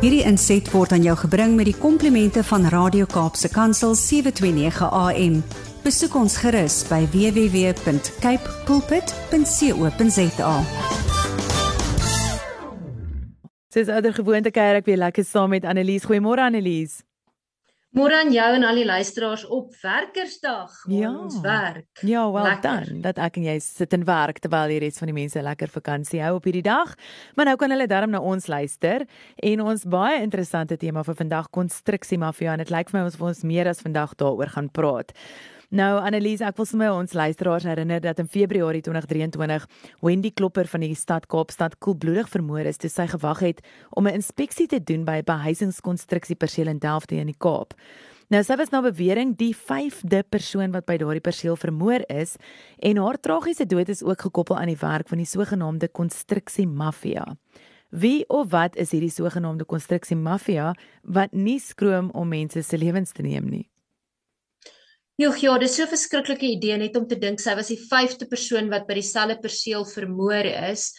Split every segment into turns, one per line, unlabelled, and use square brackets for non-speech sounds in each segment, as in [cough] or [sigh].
Hierdie inset word aan jou gebring met die komplimente van Radio Kaapse Kansel 729 AM. Besoek ons gerus by www.cape pulpit.co.za.
Dis ouer gewoonte kuier ek weer lekker saam met Annelies. Goeiemôre Annelies.
Môre aan jou en al die luisteraars op Werkersdag.
Ja.
Ons werk.
Ja,
Lekker.
done. Dat ek en jy sit en werk terwyl die res van die mense lekker vakansie hou op hierdie dag. Maar nou kan hulle darm na ons luister en ons baie interessante tema vir vandag konstruksiemafia en dit lyk vir my ons wil ons meer as vandag daaroor gaan praat. Nou Annelies, ek wil sommer ons luisteraars herinner dat in Februarie 2023 Wendy Klopper van die stad Kaapstad koelbloedig vermoor is toe sy gewag het om 'n inspeksie te doen by 'n behuisingskonstruksieperseel in Delft in die Kaap. Nou sy was na bewering die 5de persoon wat by daardie perseel vermoor is en haar tragiese dood is ook gekoppel aan die werk van die sogenaamde konstruksiemafia. Wie of wat is hierdie sogenaamde konstruksiemafia wat nie skroom om mense se lewens te neem nie?
Joh, ja, dis so 'n verskriklike idee net om te dink sy was die 5de persoon wat by dieselfde perseel vermoor is.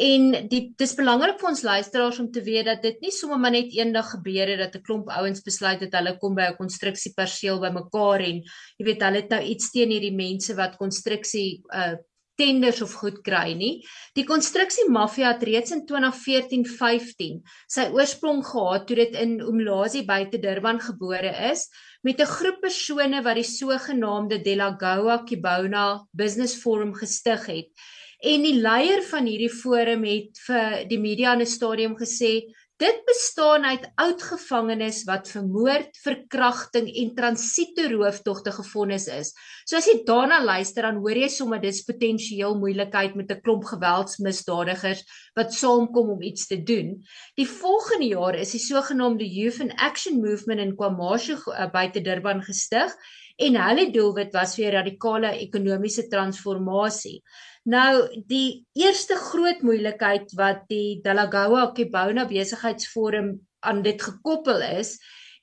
En die dis belangrik vir ons luisteraars om te weet dat dit nie sommer maar net eendag gebeur het dat 'n klomp ouens besluit het hulle kom by 'n konstruksieperseel bymekaar en jy weet hulle het nou iets teen hierdie mense wat konstruksie uh tenders of goed kry nie. Die konstruksiemafia het reeds in 2014-15 sy oorsprong gehad toe dit in Umlazi buite Durban gebore is met 'n groep persone wat die sogenaamde Delagoa Kibona Business Forum gestig het. En die leier van hierdie forum het vir die media in 'n stadium gesê Dit bestaan uit oud gevangenes wat vermoord, verkrachting en transito rooftogte gefonnis is. So as jy daarna luister dan hoor jy sommer dis potensieel moeilikheid met 'n klomp geweldsmisdadigers wat saamkom om iets te doen. Die volgende jaar is die sogenaamde Youth in Action Movement in KwaMashu uh, buite Durban gestig en hulle doelwit was vir radikale ekonomiese transformasie. Nou die eerste groot moeilikheid wat die Delagoa Kibona besigheidsforum aan dit gekoppel is,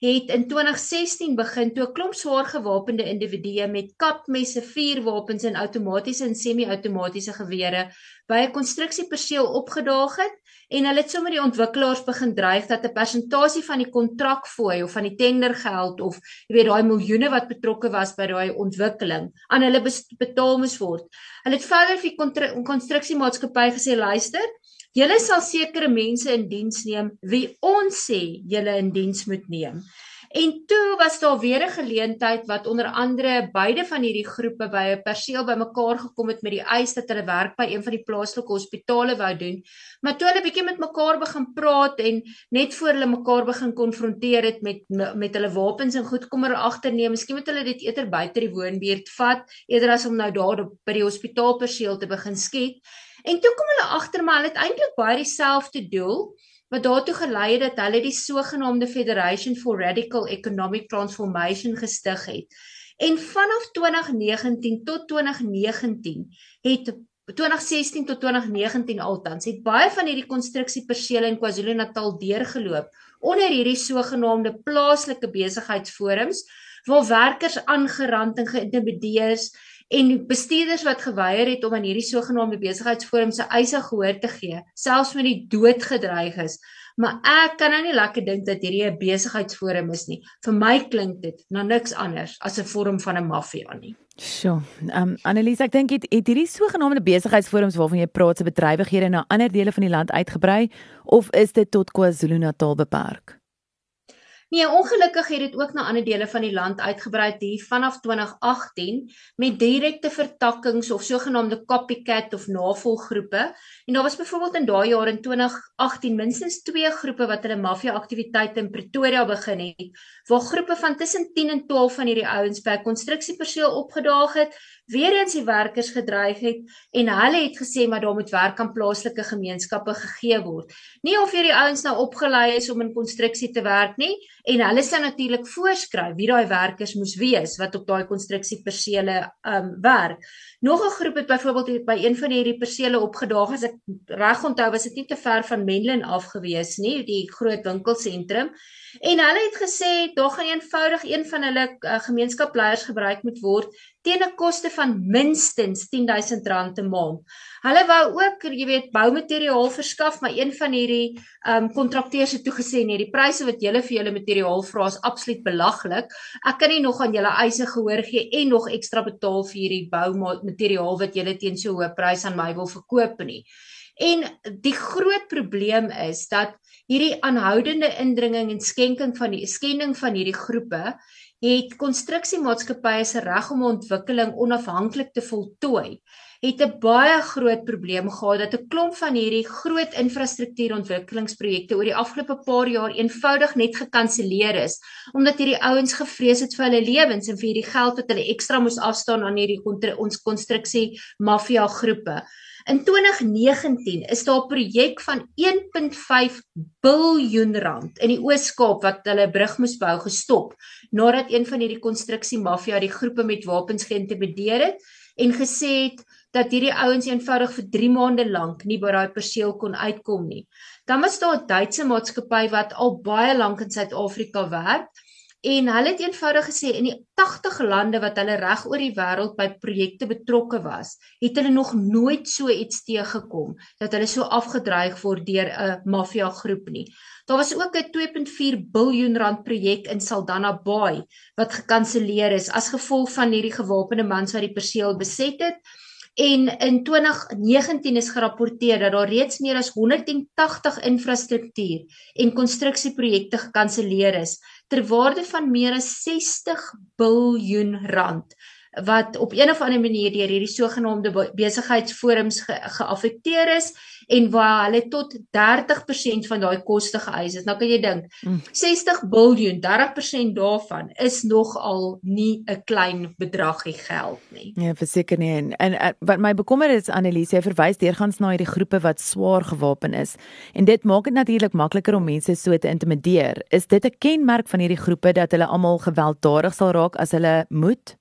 het in 2016 begin toe 'n klomp swaar gewapende individue met kapmesse, vuurwapens en outomatiese en semi-outomatiese gewere by 'n konstruksieperseel opgedaag het en hulle het sommer die ontwikkelaars begin dreig dat 'n persentasie van die kontrakfooi of van die tendergeld of jy weet daai miljoene wat betrokke was by daai ontwikkeling aan hulle betaal moes word. Hulle het verder vir die konstruksiemaatskappy gesê luister Julle sal sekere mense in diens neem wie ons sê julle in diens moet neem. En toe was daar weer 'n geleentheid wat onder andere beide van hierdie groepe by 'n perseel bymekaar gekom het met die eis dat hulle werk by een van die plaaslike hospitale wou doen. Maar toe hulle bietjie met mekaar begin praat en net voor hulle mekaar begin konfronteer het met met hulle wapens en goed kom er agterneem, miskien moet hulle dit eerder buite die woonbuurt vat eerder as om nou daar by die hospitaal perseel te begin skiet. En toe kom hulle agter maar hulle het eintlik baie dieselfde doel wat daartoe gelei het dat hulle die sogenaamde Federation for Radical Economic Transformation gestig het. En vanaf 2019 tot 2019 het 2016 tot 2019 altans het baie van hierdie konstruksiepersele in KwaZulu-Natal deurgeloop onder hierdie sogenaamde plaaslike besigheidsforums waar werkers aangerand en geïntimideer en bestuurders wat geweier het om aan hierdie sogenaamde besigheidsforum se eise gehoor te gee, selfs met die dood gedreig is. Maar ek kan nou nie lekker dink dat hierdie 'n besigheidsforum is nie. Vir my klink dit na niks anders as 'n vorm van 'n maffia nie.
Sjoe. Ehm um, Annelies, ek dink het, het hierdie sogenaamde besigheidsforums waarvan jy praat se bedrywighede na ander dele van die land uitgebrei of is dit tot KwaZulu-Natal beperk?
Nee, ongelukkig het dit ook na ander dele van die land uitgebrei hier vanaf 2018 met direkte vertakkings of sogenaamde copycat of navolgroepe. En daar was byvoorbeeld in daai jaar in 2018 minstens 2 groepe wat hulle maffia aktiwiteite in Pretoria begin het, waar groepe van tussen 10 en 12 van hierdie ouens by 'n konstruksieperseel opgedaag het, weer eens die werkers gedreig het en hulle het gesê maar daar moet werk aan plaaslike gemeenskappe gegee word. Nie of hierdie ouens nou opgelei is om in konstruksie te werk nie, en hulle sou natuurlik voorskryf wie daai werkers moes wees wat op daai konstruksiepersele um werk. Nog 'n groep het byvoorbeeld by een van hierdie persele opgedaag as ek reg onthou was dit nie te ver van Menlyn af gewees nie, die groot winkelsentrum. En hulle het gesê daar gaan eenvoudig een van hulle uh, gemeenskapleiers gebruik moet word teen 'n koste van minstens R10000 'n maand. Hulle wou ook, jy weet, boumateriaal verskaf, maar een van hierdie ehm um, kontrakteurs het toegesê nee, die pryse wat julle vir julle materiaal vra is absoluut belaglik. Ek kan nie nog aan julle eise gehoor gee en nog ekstra betaal vir hierdie boumateriaal wat julle teen so hoë prys aan my wil verkoop nie. En die groot probleem is dat hierdie aanhoudende indringing en skenking van die skending van hierdie groepe het konstruksiemaatskappye se reg om ontwikkeling onafhanklik te voltooi het 'n baie groot probleem gehad dat 'n klomp van hierdie groot infrastruktuurontwikkelingsprojekte oor die afgelope paar jaar eenvoudig net gekanselleer is omdat hierdie ouens gevrees het vir hulle lewens en vir hierdie geld wat hulle ekstra moes afstaan aan hierdie ons konstruksie mafia groepe. In 2019 is daar 'n projek van 1.5 biljoen rand in die Oos-Kaap wat hulle 'n brug moes bou gestop nadat een van hierdie konstruksie mafia die groepe met wapens geïntimideer het en gesê het dat hierdie ouens eenvoudig vir 3 maande lank nie by daai perseel kon uitkom nie. Dan was daar 'n Duitse maatskappy wat al baie lank in Suid-Afrika werk En hulle het eenvoudig gesê in die 80 lande wat hulle reg oor die wêreld by projekte betrokke was, het hulle nog nooit so iets teëgekom dat hulle so afgedreig word deur 'n maffia groep nie. Daar was ook 'n 2.4 biljoen rand projek in Saldanha Bay wat gekanselleer is as gevolg van hierdie gewapende mans wat die perseel beset het. En in 2019 is gerapporteer dat daar reeds meer as 180 infrastruktuur en konstruksieprojekte gekanselleer is ter waarde van meer as 60 biljoen rand wat op een of ander manier deur hierdie sogenaamde besigheidsforums ge geaffekteer is en waar hulle tot 30% van daai koste geëis het. Nou kan jy dink, 60 biljoen, 30% daarvan is nog al nie 'n klein bedragie geld nie.
Ja, verseker nie. En, en, en wat my bekommer is Annelise, jy verwys deurgangs na hierdie groepe wat swaar gewapen is. En dit maak dit natuurlik makliker om mense so te intimideer. Is dit 'n kenmerk van hierdie groepe dat hulle almal gewelddadig sal raak as hulle moet?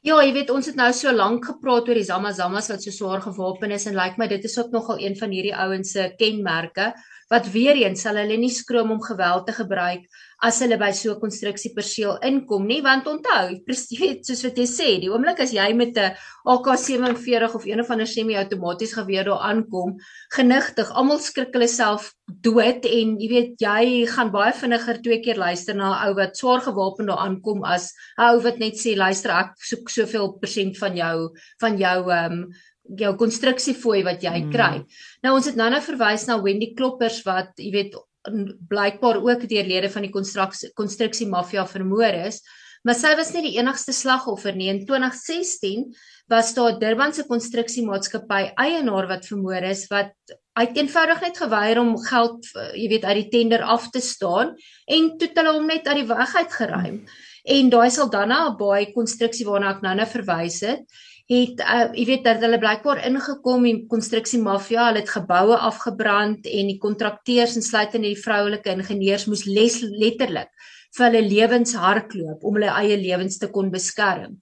Ja, jy weet ons het nou so lank gepraat oor die Zamazamas wat so swaar gewapen is en lyk like my dit is ook nogal een van hierdie ouens se kenmerke wat weer eens sal hulle nie skroom om geweld te gebruik as hulle by so 'n konstruksieperseel inkom nie want onthou presies soos wat jy sê die oomblik as jy met 'n AK47 of een of ander semi-outomaties geweer daar aankom genigtig almal skrik hulle self dood en jy weet jy gaan baie vinniger twee keer luister na 'n ou wat swaar gewapen daar aankom as 'n ou wat net sê luister ek soek soveel persent van jou van jou ehm um, jou konstruksiefooi wat jy hmm. kry. Nou ons het nou nou verwys na Wendy Kloppers wat jy weet blykbaar ook deur lede van die konstruksie konstruksie mafia vermoor is. Maar sy was nie die enigste slagoffer nie. In 2016 was daar 'n Durbanse konstruksiemaatskappy eienaar wat vermoor is wat uit eenvoudig net geweier om geld, jy weet, uit die tender af te staan en toe het hulle hom net uit die weg uitgeruim. En daai Saldanha Bay konstruksie waarna ek nou-nou verwys het, het uh, jy weet dat hulle blykbaar ingekom en konstruksie mafia, hulle het geboue afgebrand en die kontrakteurs en sluitende die vroulike ingenieurs moes les letterlik vir hulle lewens hardloop om hulle eie lewens te kon beskerm.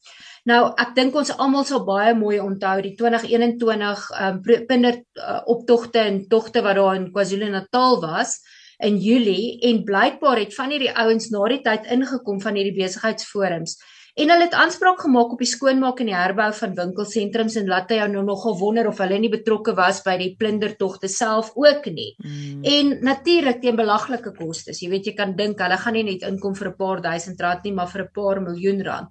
Nou ek dink ons almal sal baie mooi onthou die 2021 um, pinder uh, optogte en togte wat daar in KwaZulu-Natal was in Julie en blykbaar het van hierdie ouens na die tyd ingekom van hierdie besigheidsforums En hulle het aanspraak gemaak op die skoonmaak en die herbou van winkelsentrums en laat jy nou nogal wonder of hulle nie betrokke was by die plundertogte self ook nie. Mm. En natuurlik teen belaglike kostes. Jy weet jy kan dink hulle gaan nie net inkom vir 'n paar duisend rand nie, maar vir 'n paar miljoen rand.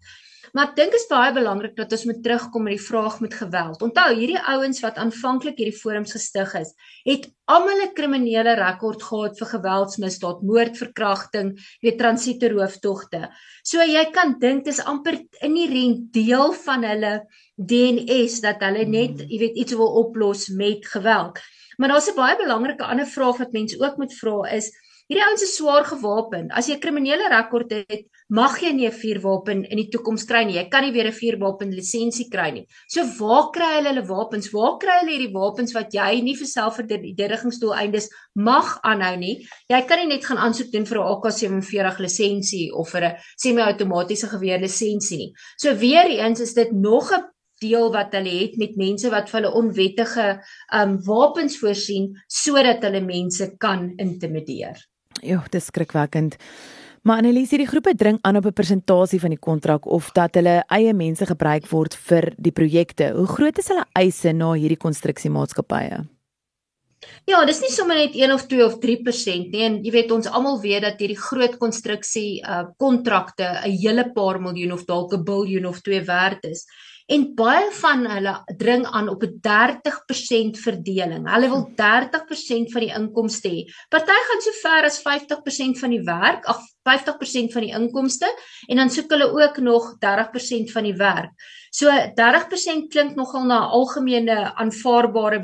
Maar ek dink dit is baie belangrik dat ons moet terugkom met die vraag met geweld. Onthou, hierdie ouens wat aanvanklik hierdie forums gestig is, het almal 'n kriminele rekord gehad vir geweldsmisdaad, moord, verkrachting, weet transite rooftogte. So jy kan dink dis amper inherent deel van hulle DNS dat hulle net, jy weet, iets wil oplos met geweld. Maar daar's 'n baie belangrike ander vraag wat mense ook moet vra is Hierdie ouens is swaar gewapen. As jy 'n kriminele rekord het, mag jy nie 'n vuurwapen in die toekoms kry nie. Jy kan nie weer 'n vuurwapen lisensie kry nie. So waar kry hulle hulle wapens? Waar kry hulle hierdie wapens wat jy nie vir selfverdedigingsdoeleindes mag aanhou nie? Jy kan nie net gaan aansoek doen vir 'n AK47 lisensie of vir 'n semi-outomatiese geweer lisensie nie. So weer eens is dit nog 'n deel wat hulle het met mense wat vir hulle onwettige um wapens voorsien sodat hulle mense kan intimideer.
Ja, dis skrikwekkend. Maar Annelies, hierdie groepe dring aan op 'n persentasie van die kontrak of dat hulle eie mense gebruik word vir die projekte. Hoe groot is hulle eise na hierdie konstruksiemaatskappye?
Ja, dis nie sommer net 1 of 2 of 3% nie. En jy weet ons almal weet dat hierdie groot konstruksie uh kontrakte 'n hele paar miljoen of dalk 'n biljoen of 2 werd is en baie van hulle dring aan op 'n 30% verdeling. Hulle wil 30% van die inkomste hê. Party gaan so ver as 50% van die werk, ag 50% van die inkomste en dan soek hulle ook nog 30% van die werk. So 30% klink nogal na 'n algemene aanvaarbare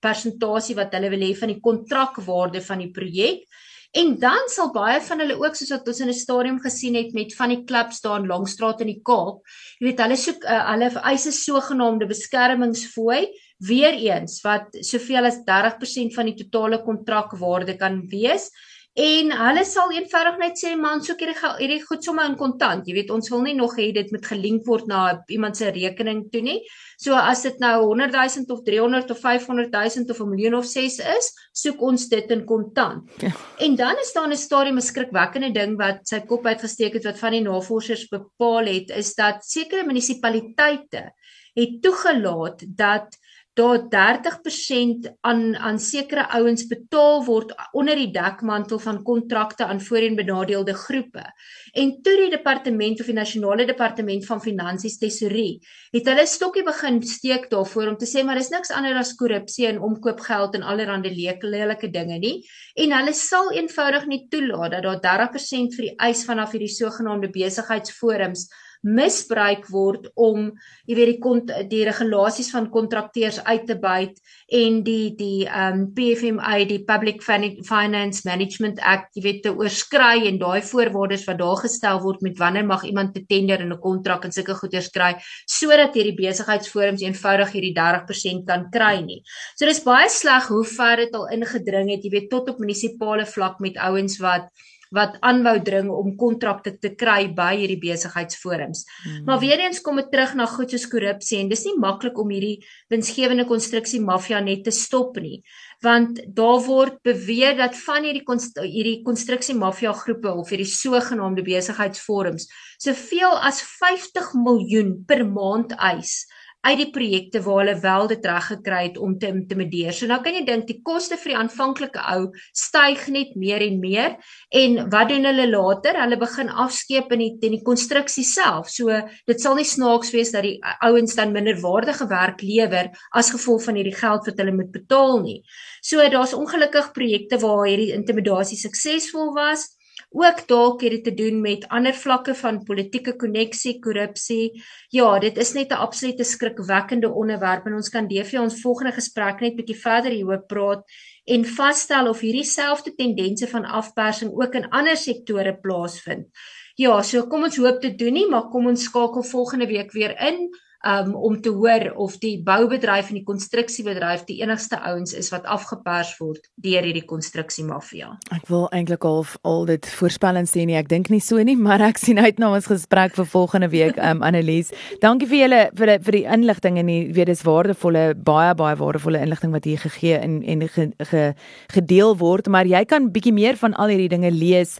persentasie wat hulle wil hê van die kontrakwaarde van die projek. En dan sal baie van hulle ook soos wat ons in 'n stadium gesien het met van die klubs daar in Langstraat in die Kaap, jy weet hulle soek uh, hulle eis 'n sogenaamde beskermingsfooi weer eens wat soveel as 30% van die totale kontrakwaarde kan wees En hulle sal eenvoudig net sê man, soek hierdie hierdie goed sommer in kontant. Jy weet, ons wil nie nog hê dit moet gelink word na iemand se rekening toe nie. So as dit nou 100 000 of 300 of 500 000 of 'n miljoen of 6 is, soek ons dit in kontant. Ja. En dan is daar 'n stadium 'n skrikwekkende ding wat sy kop uitgesteek het wat van die navorsers bepaal het, is dat sekere munisipaliteite het toegelaat dat daar 30% aan aan sekere ouens betaal word onder die dekmantel van kontrakte aan voorheenbenadeelde groepe. En toe die departement of die nasionale departement van finansies tesorie het hulle stokkie begin steek daarvoor om te sê maar dis niks anders as korrupsie en omkoopgeld en allerlei lelike dinge nie en hulle sal eenvoudig nie toelaat dat daar 30% vir die eis vanaf hierdie sogenaamde besigheidsforums misbruik word om jy weet die die regulasies van kontrakteurs uit te buit en die die um PFMA die Public Finance Management Act jy weet te oorskry en daai voorwaardes wat daar gestel word met wanneer mag iemand te tender in 'n kontrak en sulke goeders kry sodat hierdie besigheidsforums eenvoudig hierdie 30% kan kry nie. So dis baie sleg hoe ver dit al ingedring het jy weet tot op munisipale vlak met ouens wat wat aanwou dring om kontrakte te kry by hierdie besigheidsforums. Hmm. Maar weer eens kom dit terug na goed soos korrupsie en dis nie maklik om hierdie winsgewende konstruksie mafia net te stop nie want daar word beweer dat van hierdie konst hierdie konstruksie mafia groepe of hierdie sogenaamde besigheidsforums soveel as 50 miljoen per maand eis uit die projekte waar hulle wel dit reg gekry het om te intimideer. So nou kan jy dink die koste vir die aanvanklike ou styg net meer en meer en wat doen hulle later? Hulle begin afskeep in die in die konstruksie self. So dit sal nie snaaks wees dat die ouens dan minderwaardige werk lewer as gevolg van hierdie geld wat hulle moet betaal nie. So daar's ongelukkig projekte waar hierdie intimidasie suksesvol was ook dalk het dit te doen met ander vlakke van politieke koneksie, korrupsie. Ja, dit is net 'n absolute skrikwekkende onderwerp en ons kan DV ons volgende gesprek net bietjie verder hieroor praat en vasstel of hierdie selfde tendense van afpersing ook in ander sektore plaasvind. Ja, so kom ons hoop dit doen nie, maar kom ons skakel volgende week weer in um, om te hoor of die boubedryf en die konstruksiebedryf die enigste ouens is wat afgepers word deur hierdie konstruksiemafia.
Ek wil eintlik al al dit voorspellend sê nie, ek dink nie so nie, [laughs] maar ek sien uit na ons gesprek vir volgende week, um [laughs] Annelies. Dankie vir julle vir die, vir die inligting en die weet dis waardevolle baie baie waardevolle inligting wat hier gegee en en ge, ge, gedeel word, maar jy kan bietjie meer van al hierdie dinge lees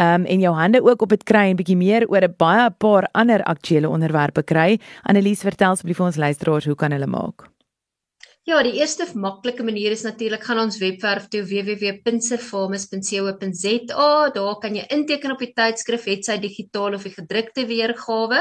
um en jou hande ook op dit kry en bietjie meer oor 'n baie paar ander aktuelle onderwerpe kry. Annelies vertel asseblief vir ons luisteraars hoe kan hulle maak?
Ja, die eerste maklike manier is natuurlik gaan ons webwerf toe www.pinserfarms.co.za. Daar kan jy inteken op die tydskrif hetsy digitaal of die gedrukte weergawe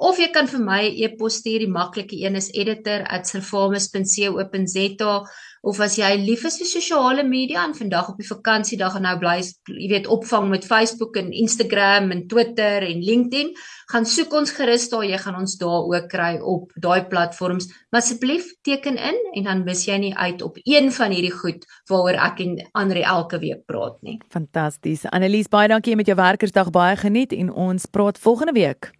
of jy kan vir my 'n e e-pos stuur. Die maklike een is editor@serfarms.co.za of as jy lief is vir sosiale media en vandag op die vakansiedag en nou bly jy weet opvang met Facebook en Instagram en Twitter en LinkedIn, gaan soek ons gerus daar, jy gaan ons daar ook kry op daai platforms. Maar asseblief teken in en dan mis jy nie uit op een van hierdie goed waaroor ek en Andre elke week praat nie.
Fantasties. Annelies, baie dankie met jou werkersdag baie geniet en ons praat volgende week.